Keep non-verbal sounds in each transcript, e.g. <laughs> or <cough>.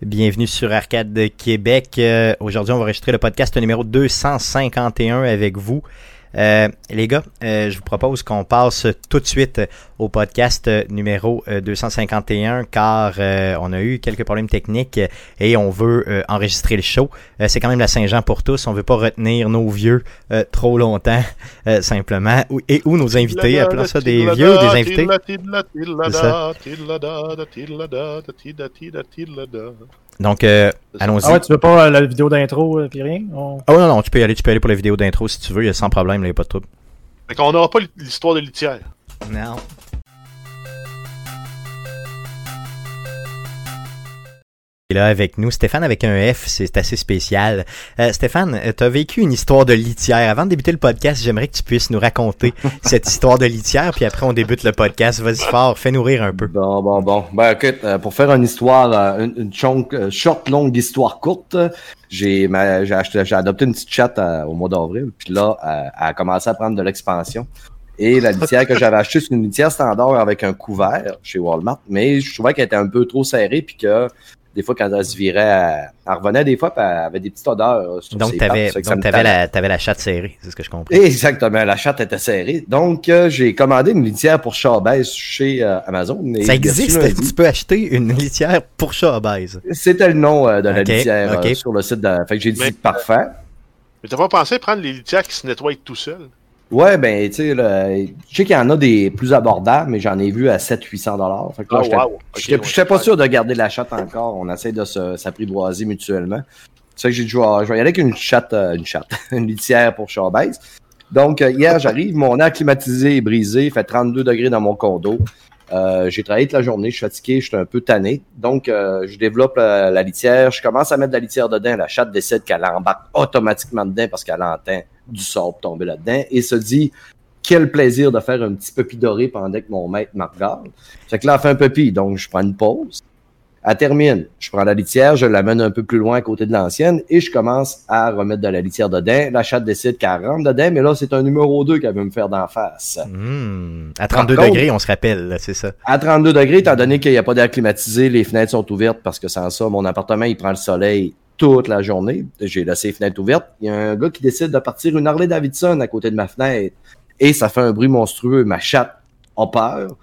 Bienvenue sur Arcade de Québec. Euh, aujourd'hui, on va enregistrer le podcast numéro 251 avec vous. Euh, les gars, euh, je vous propose qu'on passe tout de suite au podcast numéro 251 car on a eu quelques problèmes techniques et on veut enregistrer le show. c'est quand même la Saint-Jean pour tous. On veut pas retenir nos vieux trop longtemps simplement et ou nos invités. Appelons ça des vieux ou des invités. Donc, euh, allons-y. Ah ouais, tu veux pas la vidéo d'intro et puis rien? On... Ah non, non, tu peux y aller, tu peux aller pour la vidéo d'intro si tu veux, il y a sans problème, il n'y a pas de trouble. Fait qu'on n'aura pas l'histoire de litière. Non. Là avec nous, Stéphane avec un F, c'est assez spécial. Euh, Stéphane, tu as vécu une histoire de litière. Avant de débuter le podcast, j'aimerais que tu puisses nous raconter <laughs> cette histoire de litière, puis après on débute le podcast. Vas-y fort, fais nourrir un peu. Bon, bon, bon. Ben écoute, euh, pour faire une histoire, euh, une, une short, longue histoire courte, j'ai j'ai adopté une petite chatte au mois d'avril, puis là, elle a commencé à prendre de l'expansion. Et la litière que j'avais achetée, c'est une litière standard avec un couvert chez Walmart, mais je trouvais qu'elle était un peu trop serrée, puis que des fois, quand elle se virait, elle, revenait des fois, puis elle avait des petites odeurs. Sur donc, tu avais, la, avais la chatte serrée, c'est ce que je comprends. Exactement, la chatte était serrée. Donc, euh, j'ai commandé une litière pour chat obèse chez euh, Amazon. Ça existe, tu peux acheter une litière pour chat obèse. C'était le nom euh, de la litière sur le site de. Fait que j'ai dit parfait. Mais t'as pas pensé prendre les litières qui se nettoient tout seuls? Ouais, ben, tu sais, je sais qu'il y en a des plus abordables, mais j'en ai vu à 700-800 dollars. Fait que là, oh, j'étais pas sûr de garder la chatte encore. On essaie de s'apprivoiser mutuellement. C'est que j'ai dit, je vais, y aller avec une chatte, euh, une chatte, <laughs> une litière pour chat Donc, euh, hier, j'arrive, mon air climatisé est brisé, il fait 32 degrés dans mon condo. Euh, j'ai travaillé toute la journée, je suis fatigué, je suis un peu tanné. Donc, je développe la litière, je commence à mettre de la litière dedans. La chatte décide qu'elle embarque automatiquement dedans parce qu'elle entend du sable tomber là-dedans et se dit quel plaisir de faire un petit peu doré pendant que mon maître me regarde. Fait que là, elle fait un puppy, donc je prends une pause. Elle termine. Je prends la litière, je l'amène un peu plus loin à côté de l'ancienne et je commence à remettre de la litière dedans. La chatte décide qu'elle rentre dedans, mais là, c'est un numéro 2 qu'elle veut me faire d'en face. Mmh. À 32 degrés, on se rappelle, c'est ça. À 32 degrés, étant donné qu'il n'y a pas d'air climatisé, les fenêtres sont ouvertes parce que sans ça, mon appartement, il prend le soleil toute la journée. J'ai laissé les fenêtres ouvertes. Il y a un gars qui décide de partir une Harley Davidson à côté de ma fenêtre. Et ça fait un bruit monstrueux. Ma chatte a peur,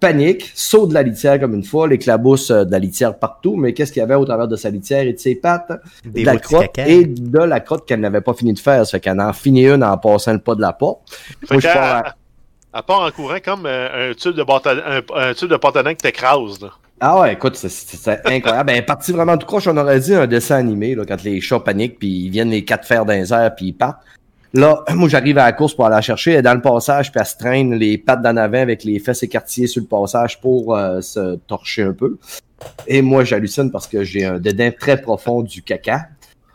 panique, saute de la litière comme une fois, l'éclabousse euh, de la litière partout. Mais qu'est-ce qu'il y avait au travers de sa litière et de ses pattes? de la crotte et de la crotte qu'elle n'avait pas fini de faire. Ça fait qu'elle en finit une en passant le pas de la porte. Moi, je pars à... part en courant comme euh, un, tube de bâton, un, tube de pantalon qui t'écrase. Ah ouais, écoute, c'est incroyable. ben, parti vraiment tout croche, on aurait dit un dessin animé, là, quand les chats paniquent, puis ils viennent les quatre fers d'un air, puis ils partent. Là, <clears throat> moi, j'arrive à la course pour aller la chercher. Elle est dans le passage, puis elle se traîne les pattes d'en avant avec les fesses écartillées sur le passage pour euh, se torcher un peu. Et moi, j'hallucine parce que j'ai un dédain très profond du caca.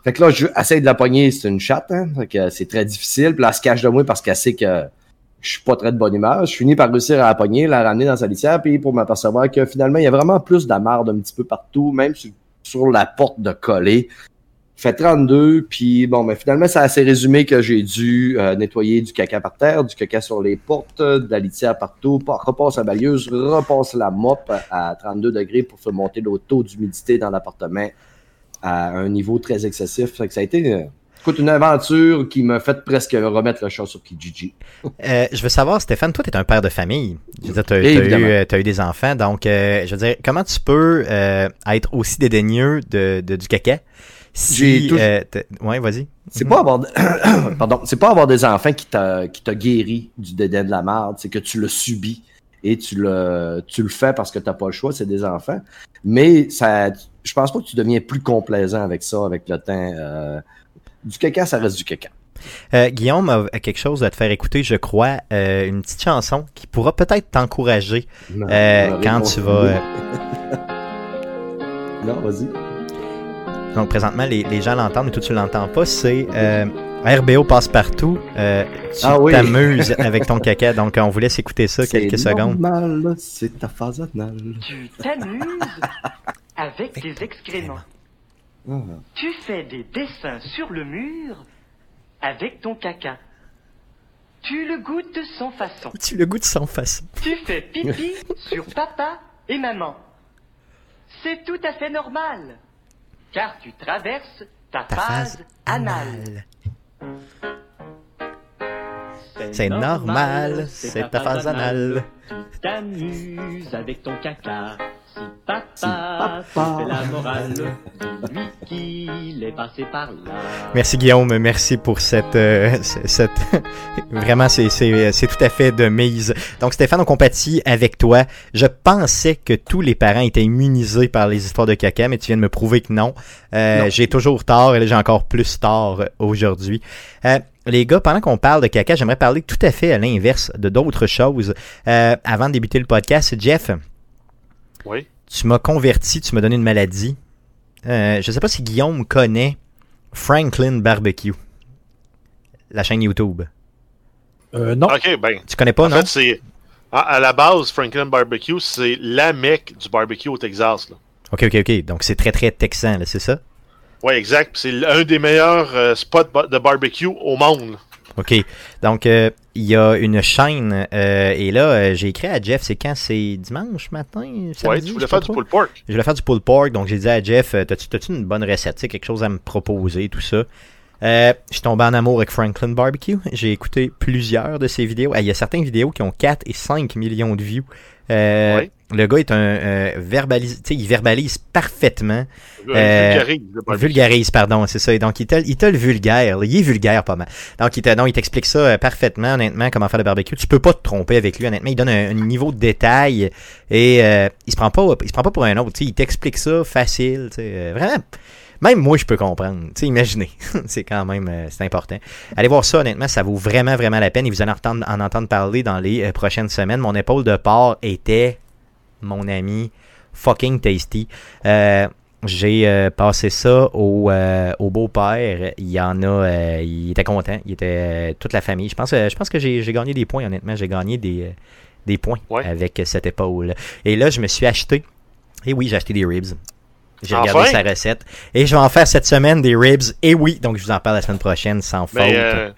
Fait que là, je essaie de la pogner, c'est une chatte, hein. Fait que c'est très difficile. Puis là, elle se cache de moi parce qu'elle sait que je suis pas très de bonne humeur. Je finis par réussir à la pogner, la ramener dans sa litière, puis pour m'apercevoir que finalement, il y a vraiment plus d'amarde un petit peu partout, même sur, la porte de coller. Fait 32, puis bon, mais finalement, ça s'est résumé que j'ai dû euh, nettoyer du caca par terre, du caca sur les portes, de la litière partout, repasse la balieuse, repasse la mop à 32 degrés pour faire monter le taux d'humidité dans l'appartement à un niveau très excessif. Fait que ça a été euh, Écoute, une aventure qui m'a fait presque remettre le chat sur Kijiji. Euh, je veux savoir, Stéphane, toi, tu es un père de famille. tu as, eu, des enfants. Donc, euh, je veux dire, comment tu peux euh, être aussi dédaigneux de, du caca si. ouais, vas-y. C'est pas avoir, <coughs> pardon, c'est pas avoir des enfants qui t'a, qui t'a guéri du dédain de la merde, c'est que tu le subis et tu le, tu le fais parce que t'as pas le choix, c'est des enfants. Mais ça, je pense pas que tu deviens plus complaisant avec ça, avec le temps du caca, ça reste du caca. Euh, Guillaume a quelque chose à te faire écouter, je crois, euh, une petite chanson qui pourra peut-être t'encourager euh, quand tu vas. <laughs> non, vas-y. Donc présentement, les, gens l'entendent, mais toi tu l'entends pas. C'est RBO passe partout. Euh, tu Ah oui. t'amuses <laughs> avec ton caca. Donc, on vous laisse écouter ça quelques secondes. c'est ta phase anale. Tu t'amuses avec tes excréments. Ah. Tu fais des dessins sur le mur avec ton caca. Tu le goûtes de sans façon. Tu le goûtes sans façon. Tu fais pipi <laughs> sur papa et maman. C'est tout à fait normal. Car tu traverses ta, Ta phase phase anale. C'est normal, c'est ta phase anale. Tu t'amuses avec ton caca. Si papa, Si papa. te fait la morale, qu'il est passé par là. Merci Guillaume, merci pour cette, euh, cette <laughs> vraiment c'est c'est c'est tout à fait de mise. Donc Stéphane, on compatit avec toi. Je pensais que tous les parents étaient immunisés par les histoires de caca, mais tu viens de me prouver que non. Euh, Non. J'ai toujours tort et là j'ai encore plus tort euh, aujourd'hui. Euh, les gars, pendant qu'on parle de caca, j'aimerais parler tout à fait à l'inverse de d'autres choses. Euh, avant de débuter le podcast, Jeff, Oui. tu m'as converti, tu m'as donné une maladie. Euh, je sais pas si Guillaume connaît Franklin Barbecue, la chaîne YouTube. Euh, non. Ok, ben. Tu connais pas, en non? fait, c'est. À, à la base, Franklin Barbecue, c'est la mecque du barbecue au Texas. Là. Ok, ok, ok. Donc c'est très très texan, là, c'est ça? Ouais, exact. C'est un des meilleurs euh, spots de barbecue au monde. Ok. Donc euh, il y a une chaîne euh, et là euh, j'ai écrit à Jeff, c'est quand? C'est dimanche matin? samedi, tu je voulais faire du pulled pork. Je voulais faire du pulled pork, donc j'ai dit à Jeff, euh, t'as-tu une bonne recette, tu sais, quelque chose à me proposer, tout ça. Euh, je suis tombé en amour avec Franklin Barbecue. J'ai écouté plusieurs de ses vidéos. Ah, Il y a certaines vidéos qui ont 4 et 5 millions de views. Euh, Ouais. Le gars est un euh, verbalise, tu sais, il verbalise parfaitement. Euh, Euh, vulgarise. Vulgarise, pardon, c'est ça. Et donc, il te, il te le vulgaire. Il est vulgaire pas mal. Donc, il te- t'explique ça euh, parfaitement, honnêtement, comment faire le barbecue. Tu peux pas te tromper avec lui, honnêtement. Il donne un, un niveau de détail et euh, il se prend pas, il se prend pas pour un autre. tu sais. Il t'explique ça facile. tu sais, euh, vraiment. Même moi, je peux comprendre. Tu sais, imaginez. <laughs> c'est quand même, euh, c'est important. Allez voir ça, honnêtement, ça vaut vraiment, vraiment la peine. Et vous allez en entendre, en entendre parler dans les euh, prochaines semaines. Mon épaule de porc était, mon ami, fucking tasty. Euh, j'ai euh, passé ça au, euh, au beau-père. Il y en a. il était content. Il était toute la famille. Je pense, je pense que j'ai gagné des points, honnêtement. J'ai gagné des, des points Ouais. avec cette épaule. Et là, je me suis acheté. Et oui, j'ai acheté des ribs. J'ai Enfin! regardé sa recette. Et je vais en faire cette semaine des ribs. Et oui, donc je vous en parle la semaine prochaine sans faute. Mais euh,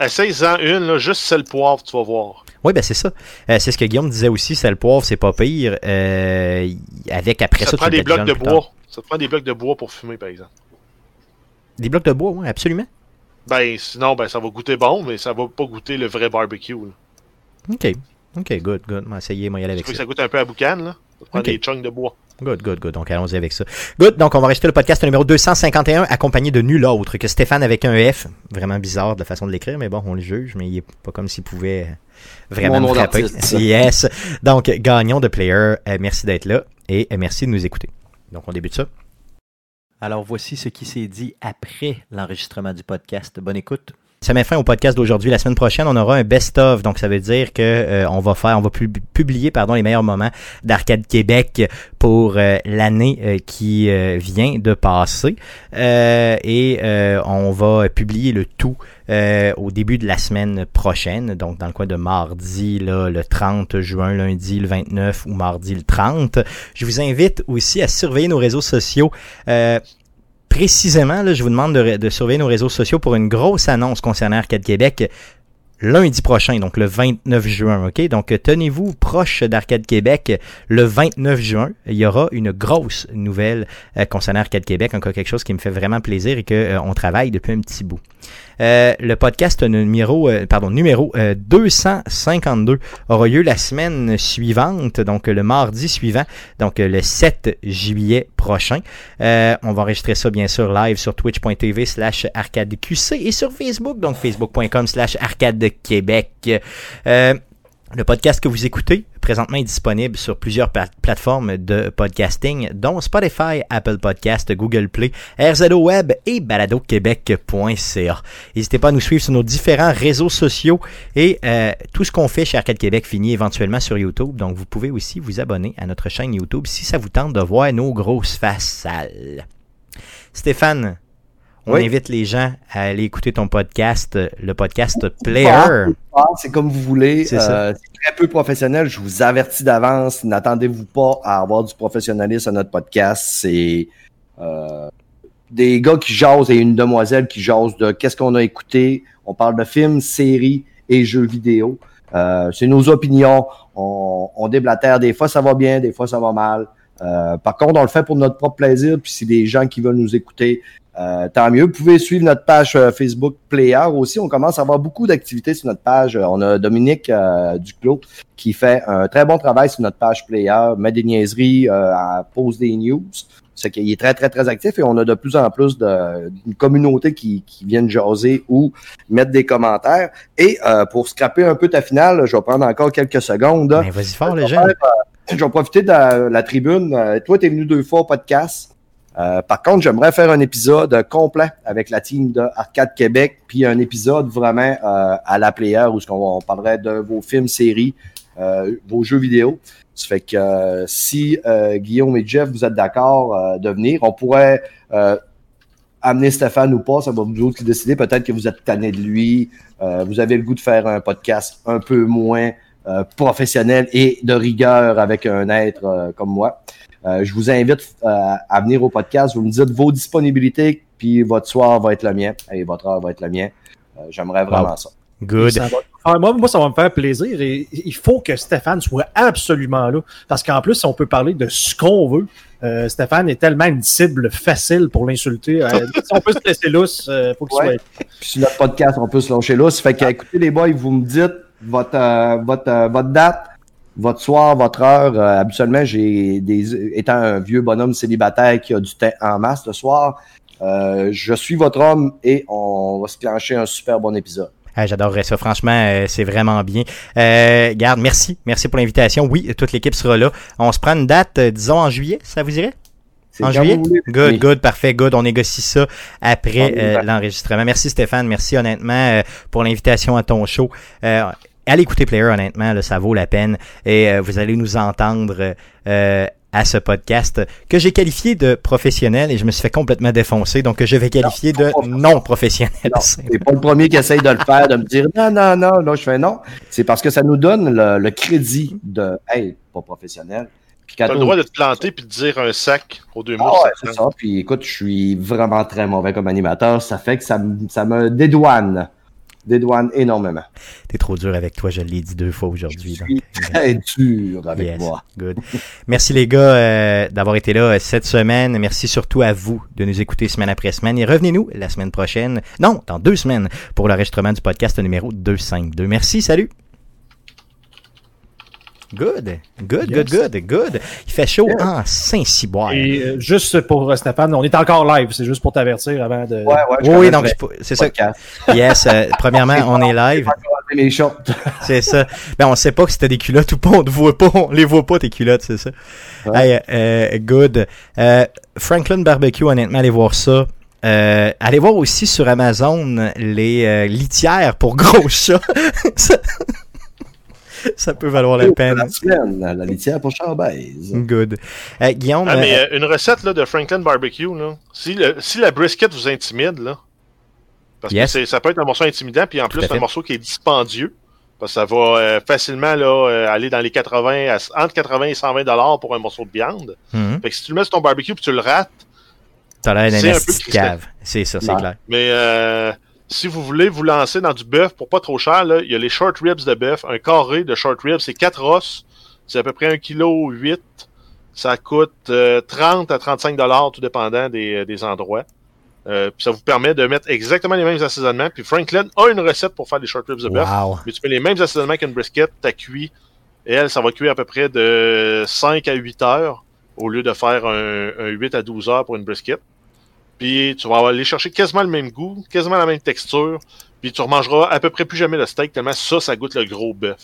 essaye-en une, là, juste sel poivre, tu vas voir. Oui, ben c'est ça. Euh, c'est ce que Guillaume disait aussi, c'est le poivre, c'est pas pire. Euh, avec après ça, Ça prend des blocs de tard. bois. Ça prend des blocs de bois pour fumer, par exemple. Des blocs de bois, oui, absolument. Ben, sinon, ben, ça va goûter bon, mais ça va pas goûter le vrai barbecue. là. OK. OK, good, good. On va essayer, on va y aller Tu avec veux que ça. ça goûte un peu à boucan, là? Ça te prend des chunks de bois. Good, good, good. Donc, allons-y avec ça. Good. Donc, on va rester le podcast numéro 251, accompagné de nul autre que Stéphane avec un F. Vraiment bizarre de la façon de l'écrire, mais bon, on le juge, mais il est pas comme s'il pouvait vraiment Mon frapper. <laughs> Yes. Donc, gagnons de player. Euh, merci d'être là et euh, merci de nous écouter. Donc, on débute ça. Alors, voici ce qui s'est dit après l'enregistrement du podcast. Bonne écoute. Ça met fin au podcast d'aujourd'hui. La semaine prochaine, on aura un best-of. Donc, ça veut dire que euh, on va faire, on va pub- publier, pardon, les meilleurs moments d'Arcade Québec pour euh, l'année euh, qui euh, vient de passer. Et on va publier le tout au début de la semaine prochaine, donc dans le coin de mardi, là, le 30 juin, lundi le 29 ou mardi le 30. Je vous invite aussi à surveiller nos réseaux sociaux. Euh, précisément, là, je vous demande de, de surveiller nos réseaux sociaux pour une grosse annonce concernant Arcade Québec lundi prochain, donc le 29 juin, ok? Donc, euh, tenez-vous proche d'Arcade Québec le 29 juin. Il y aura une grosse nouvelle euh, concernant Arcade Québec, encore quelque chose qui me fait vraiment plaisir et qu'on travaille depuis un petit bout. Euh, le podcast numéro, euh, pardon, numéro euh, 252 aura lieu la semaine suivante, donc le mardi suivant, donc le 7 juillet prochain. Euh, on va enregistrer ça bien sûr live sur twitch.tv slash arcadeqc et sur Facebook, donc facebook.com slash arcadequebec. Le podcast que vous écoutez présentement est disponible sur plusieurs pla- plateformes de podcasting, dont Spotify, Apple Podcast, Google Play, RZO Web et baladoquebec.ca. N'hésitez pas à nous suivre sur nos différents réseaux sociaux et euh, tout ce qu'on fait chez Arcade Québec finit éventuellement sur YouTube. Donc vous pouvez aussi vous abonner à notre chaîne YouTube si ça vous tente de voir nos grosses faces sales. Stéphane, on Oui. invite les gens à aller écouter ton podcast, euh, le podcast Player. Ah, c'est comme vous voulez. C'est. Euh, c'est très peu professionnel. Je vous avertis d'avance. N'attendez-vous pas à avoir du professionnalisme à notre podcast. C'est euh, des gars qui jasent et une demoiselle qui jase de qu'est-ce qu'on a écouté. On parle de films, séries et jeux vidéo. Euh, c'est nos opinions. On, on déblatère. Des fois, ça va bien, des fois, ça va mal. Euh, par contre, on le fait pour notre propre plaisir. Puis, si des gens qui veulent nous écouter, euh, tant mieux. Vous pouvez suivre notre page euh, Facebook Player aussi. On commence à avoir beaucoup d'activités sur notre page. Euh, On a Dominique euh, Duclos qui fait un très bon travail sur notre page Player, met des niaiseries, euh, pose des news. C'est qu'il est très, très, très actif et on a de plus en plus de, d'une communauté qui, qui viennent jaser ou mettre des commentaires. Et euh, pour scraper un peu ta finale, je vais prendre encore quelques secondes. Ben, vas-y fort, les gens. Je vais profiter de la, la tribune. Toi, tu es venu deux fois au podcast. Euh, par contre, j'aimerais faire un épisode complet avec la team de Arcade Québec, puis un épisode vraiment euh, à la player où on parlerait de vos films, séries, euh, vos jeux vidéo. Ça fait que si Guillaume et Jeff, vous êtes d'accord de venir, on pourrait amener Stéphane ou pas, ça va vous autres qui décidez. Peut-être que vous êtes tanné de lui, vous avez le goût de faire un podcast un peu moins euh, professionnel et de rigueur avec un être euh, comme moi. Euh, je vous invite euh, à venir au podcast. Vous me dites vos disponibilités, puis votre soir va être le mien et votre heure va être le mien. Euh, J'aimerais vraiment ça. Good. Ça va- Ah, moi, moi, ça va me faire plaisir et il faut que Stéphane soit absolument là. Parce qu'en plus, on peut parler de ce qu'on veut. Euh, Stéphane est tellement une cible facile pour l'insulter. Euh, <laughs> si on peut se laisser lousse, euh, faut qu'il Ouais. soit. Puis sur notre podcast, on peut se lâcher là. Ça fait que, écoutez les boys, vous me dites votre, euh, votre, euh, votre date, votre soir, votre heure. Euh, habituellement, j'ai des étant un vieux bonhomme célibataire qui a du temps en masse le soir. euh, je suis votre homme et on va se clencher un super bon épisode. Ah, J'adorerais ça. Franchement, euh, c'est vraiment bien. Euh, garde, merci. Merci pour l'invitation. Oui, toute l'équipe sera là. On se prend une date, disons, en juillet, ça vous irait? En juillet? Good, good, parfait, good. On négocie ça après euh, ouais. l'enregistrement. Merci Stéphane, merci honnêtement euh, pour l'invitation à ton show. Euh, allez écouter Player, honnêtement, là, ça vaut la peine. Et euh, vous allez nous entendre euh, à ce podcast que j'ai qualifié de professionnel et je me suis fait complètement défoncer, donc que je vais qualifier de non professionnel. Non, c'est pas le premier qui essaye de le faire, de me dire non, non, non, là, je fais non. C'est parce que ça nous donne le, le crédit de Hey, pas professionnel. Quand T'as le droit de te planter puis de dire un sac aux deux Ah mots. ouais, c'est ça. Puis écoute, je suis vraiment très mauvais comme animateur. Ça fait que ça me dédouane. Dédouane énormément. T'es trop dur avec toi, je l'ai dit deux fois aujourd'hui. Je donc. suis très dur avec Yes, moi. Good. Merci les gars euh, d'avoir été là euh, cette semaine. Merci surtout à vous de nous écouter semaine après semaine. Et revenez-nous la semaine prochaine. Non, dans deux semaines pour l'enregistrement du podcast numéro 252. Merci, salut. Good, good, good, Yes. good, good. Il fait chaud en Saint-Cyboire. Et euh, juste pour euh, Stéphane, on est encore live. C'est juste pour t'avertir avant de. Ouais, Oui, donc c'est ça. Yes, euh, premièrement, on est live. <laughs> C'est ça. Ben, on sait pas que c'était des culottes ou pas. On ne voit pas. On les voit pas, tes culottes, c'est ça. Ouais. Hey, euh, good. Euh, Franklin Barbecue, honnêtement, allez voir ça. Euh, allez voir aussi sur Amazon les euh, litières pour gros chats. <laughs> <laughs> ça, peut valoir la peine. La semaine, la litière pour Charbèze. Good. Euh, Guillaume, Ah, mais euh, euh, une recette là, de Franklin Barbecue, là, si, le- si la brisket vous intimide, là, parce Yes. que ça peut être un morceau intimidant, puis en Tout plus un morceau qui est dispendieux, parce que ça va euh, facilement là, euh, aller dans les 80, à- entre 80 et 120 dollars pour un morceau de viande. hum, Fait que si tu le mets sur ton barbecue puis tu le rates, t'as l'air c'est d'un cave. C'est ça, c'est clair. mais euh, si vous voulez vous lancer dans du bœuf pour pas trop cher, là, il y a les short ribs de bœuf, un carré de short ribs, c'est 4 os, c'est à peu près 1 kg 8. Ça coûte euh, 30 à 35 dollars, tout dépendant des, des endroits. Euh, puis ça vous permet de mettre exactement les mêmes assaisonnements. Puis Franklin a une recette pour faire des short ribs de bœuf. Wow. Mais tu fais les mêmes assaisonnements qu'une brisket, t'as cuit. Et elle, ça va cuire à peu près de 5 à 8 heures au lieu de faire un, un 8 à 12 heures pour une brisket. Puis tu vas aller chercher quasiment le même goût, quasiment la même texture. Puis tu remangeras à peu près plus jamais le steak tellement ça, ça goûte le gros bœuf.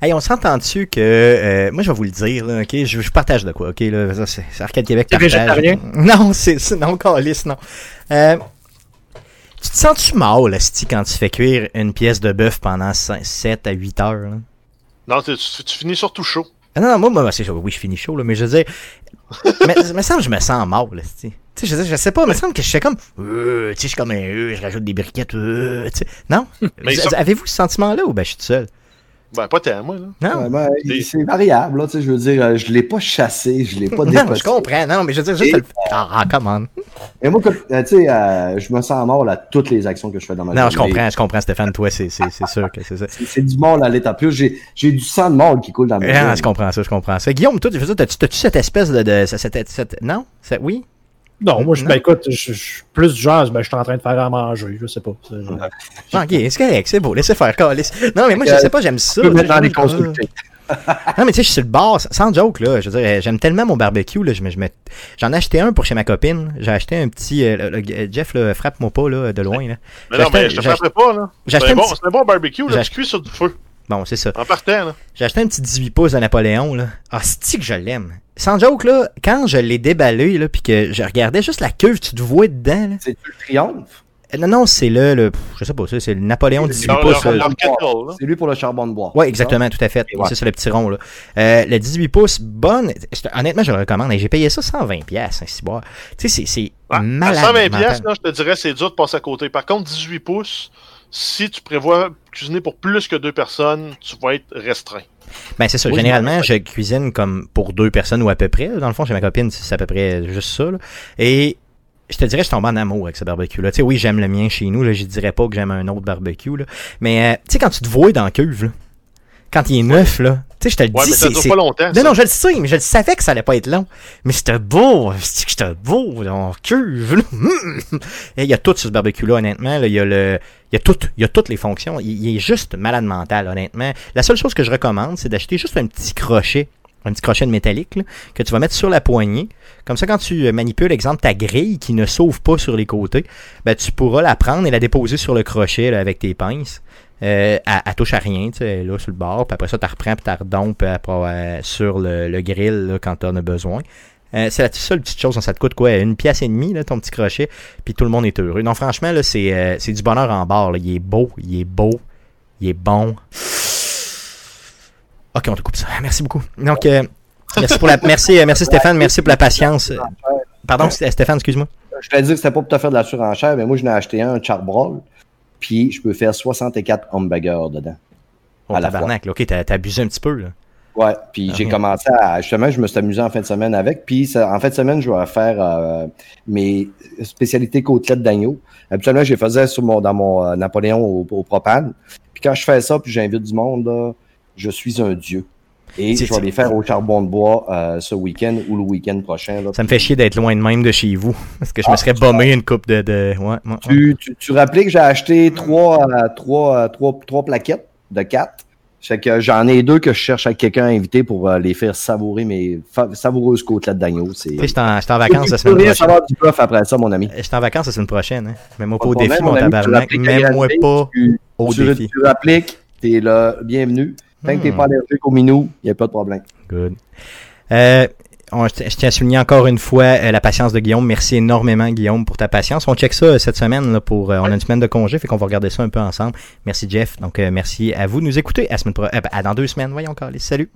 Hey, on s'entend dessus que euh, moi je vais vous le dire, là, ok, je, je partage de quoi, ok, là, ça, c'est c'est Arcade Québec partage. <laughs> Non, c'est c'est- non, calice, non. Euh, tu te sens-tu mal, Asti, quand tu fais cuire une pièce de bœuf pendant 7 à 8 heures? là? Non, tu, tu- tu finis surtout chaud. Ah non, non, moi, moi c'est chaud. Oui, je finis chaud, là, mais je veux dire. <laughs> mais, mais ça, je me sens mal, Asti. Tu sais, je, je sais pas, mais il me semble que je fais comme. euh, tu sais, je suis comme un. euh, je rajoute des briquettes. euh, tu sais. Non? Ça- <laughs> Avez-vous ce sentiment-là ou ben je suis tout seul? Ben, pas tant, moi, là. Non? Ouais, ben, C'est- c'est variable, là, tu sais, je veux dire, je l'ai pas chassé, je l'ai pas <laughs> Non, déposé. je comprends. Non, mais je veux dire juste Et- le. Ah, ah, come on. Et moi, tu sais, euh, je me sens mort à toutes les actions que je fais dans ma Non, je comprends, je comprends, Stéphane. Toi, c'est c'est- c'est sûr que c'est ça. C'est c'est du mort à l'état plus. J'ai j'ai du sang de mort qui coule dans mes Ah, veines. je comprends ça, je comprends ça. Guillaume, toi, je veux dire, t'as-tu t'as-tu cette espèce de. de cette, cette- cette- non? C'est- oui? Non, moi, je, Non. ben, écoute, je, je suis plus du genre, ben, je suis en train de faire à manger, je sais pas. Ah, ok, c'est correct, c'est beau, laissez faire. Non, mais moi, je Euh, sais pas, j'aime ça. Je peux tu maintenant les je- consulter. <laughs> Non, mais tu sais, je suis sur le bar, sans joke, là. Je veux dire, j'aime tellement mon barbecue, là. Je me, je J'en ai acheté un pour chez ma copine. J'ai acheté un petit. euh, le- le- Jeff, là, frappe-moi pas, là, de loin, là. Mais non, mais je te frapperai pas, là. C'est un, bon, petit- un bon barbecue, là. Tu cuis sur du feu. Bon, c'est ça. En partant, là. J'ai acheté un petit 18 pouces de Napoléon, là. Ah, c'est que je l'aime. Sans joke, là, quand je l'ai déballé, là, puis que je regardais juste la cuve, tu te vois dedans, là. C'est le triomphe? Euh, Non, non, c'est le, le. Je sais pas, ça, c'est le Napoléon 18 Leur- pouces. là. C'est lui pour le charbon de bois. Ouais, exactement, tout à fait. Ouais. Ça, c'est le petit rond, là. Euh, le 18 pouces, bonne. Honnêtement, je le recommande. J'ai payé ça 120$, piastres, un ciboire. Tu sais, c'est- Ouais, malade. À 120 mental. pièces, là, je te dirais, c'est dur de passer à côté. Par contre, 18 pouces, si tu prévois cuisiner pour plus que deux personnes, tu vas être restreint. Ben, c'est ça. Oui, Généralement, je cuisine comme pour deux personnes ou à peu près. Dans le fond, chez ma copine, c'est à peu près juste ça. là. Et je te dirais, je tombe en amour avec ce barbecue-là. Tu sais, oui, j'aime le mien chez nous. Là, je dirais pas que j'aime un autre barbecue. Là. Mais, euh, tu sais, quand tu te vois dans la cuve, là, quand il est neuf, là, tu sais, je te le Ouais, dis, mais ça c'est- dure pas longtemps. Non, ça. non, je le sais, mais je le savais que ça allait pas être long. Mais c'était beau, c'est que c'était beau, en cuve, là? <laughs> Et il y a tout sur ce barbecue-là, honnêtement. là. Il y a le, il y a il toutes les fonctions. Il, est juste malade mental, honnêtement. La seule chose que je recommande, c'est d'acheter juste un petit crochet, un petit crochet de métallique, que tu vas mettre sur la poignée. Comme ça, quand tu euh, manipules, exemple, ta grille qui ne s'ouvre pas sur les côtés, ben, tu pourras la prendre et la déposer sur le crochet, avec tes pinces. Euh, elle, touche à rien, tu sais, là, sur le bord, puis après ça, tu reprends, puis tu redompes après, euh, sur le, grill quand tu en as besoin. Euh, c'est la seule petite chose, ça te coûte quoi Une pièce et demie, là, ton petit crochet, puis tout le monde est heureux. Non, franchement, là, c'est, euh, c'est du bonheur en barre. Il est beau, il est beau, il est bon. Ok, on te coupe ça. Merci beaucoup. Donc, euh, merci, pour la, merci, merci Stéphane, merci pour la patience. Pardon, Stéphane, excuse-moi. Je te dit que c'était pas pour te faire de la surenchère, mais moi, je n'ai acheté un, un charbroil, puis je peux faire 64 hamburgers dedans. Oh, À la tabarnak, là, ok, t'as, t'as abusé un petit peu, là. Ouais, puis Ah, j'ai commencé à. Justement, je me suis amusé en fin de semaine avec. Puis ça- en fin de semaine, je vais faire euh, mes spécialités côtelettes d'agneau. Habituellement, je les faisais sur mon, dans mon euh, Napoléon au, au propane. Puis quand je fais ça, puis j'invite du monde, là, je suis un dieu. Et je vais les faire au charbon de bois euh, ce week-end ou le week-end prochain. Là. Ça me fait chier d'être loin de même de chez vous. <laughs> Parce que je me Ah, serais bombé une coupe de. de... Ouais, ouais, ouais. Tu, tu, tu rappelais que j'ai acheté trois, euh, trois, euh, trois, trois plaquettes de quatre. Fait que j'en ai deux que je cherche à quelqu'un à inviter pour euh, les faire savourer mes savoureuses côtelettes d'agneau. Tu sais, j'étais en, en vacances la semaine prochaine. savoir du prof après ça, mon ami. J'étais en vacances la semaine prochaine. Hein. Mets-moi pas au défi, mon tabarnak. l'appliques Mets-moi réalité, pas au défi. tu appliques, t'es là, bienvenue. Tant que t'es Hmm. pas allergique au minou, il n'y a pas de problème. Good. Euh, je tiens à souligner encore une fois euh, la patience de Guillaume. Merci énormément, Guillaume, pour ta patience. On check ça euh, cette semaine. Pour, euh, on a une semaine de congé, fait qu'on va regarder ça un peu ensemble. Merci, Jeff. Donc, merci à vous de nous écouter. À, semaine pro- à dans deux semaines. Voyons encore. Salut.